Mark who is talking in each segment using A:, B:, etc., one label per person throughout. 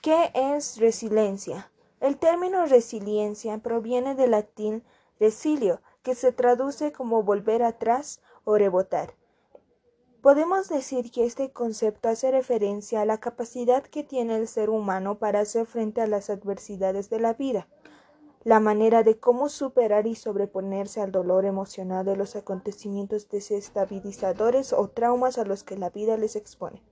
A: ¿Qué es resiliencia? El término resiliencia proviene del latín resilio, que se traduce como volver atrás o rebotar. Podemos decir que este concepto hace referencia a la capacidad que tiene el ser humano para hacer frente a las adversidades de la vida, la manera de cómo superar y sobreponerse al dolor emocional de los acontecimientos desestabilizadores o traumas a los que la vida les expone.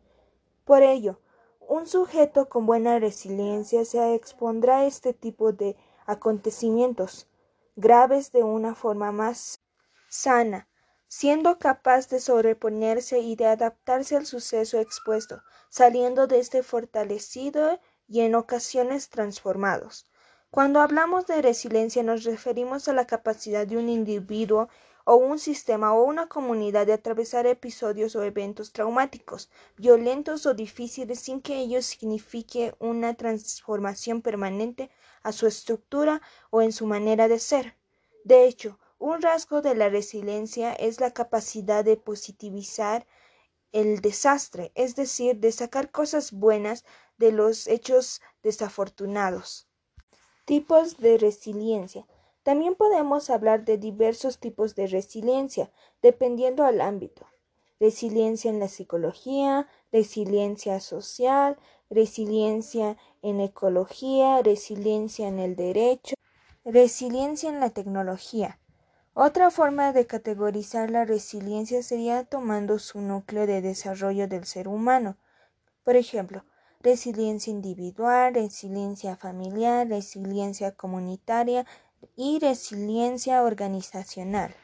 A: Por ello, un sujeto con buena resiliencia se expondrá a este tipo de acontecimientos graves de una forma más sana, siendo capaz de sobreponerse y de adaptarse al suceso expuesto, saliendo de este fortalecido y en ocasiones transformados. Cuando hablamos de resiliencia nos referimos a la capacidad de un individuo o un sistema o una comunidad de atravesar episodios o eventos traumáticos, violentos o difíciles sin que ello signifique una transformación permanente a su estructura o en su manera de ser. De hecho, un rasgo de la resiliencia es la capacidad de positivizar el desastre, es decir, de sacar cosas buenas de los hechos desafortunados. Tipos de resiliencia. También podemos hablar de diversos tipos de resiliencia, dependiendo al ámbito. Resiliencia en la psicología, resiliencia social, resiliencia en ecología, resiliencia en el derecho, resiliencia en la tecnología. Otra forma de categorizar la resiliencia sería tomando su núcleo de desarrollo del ser humano. Por ejemplo, resiliencia individual, resiliencia familiar, resiliencia comunitaria, y resiliencia organizacional.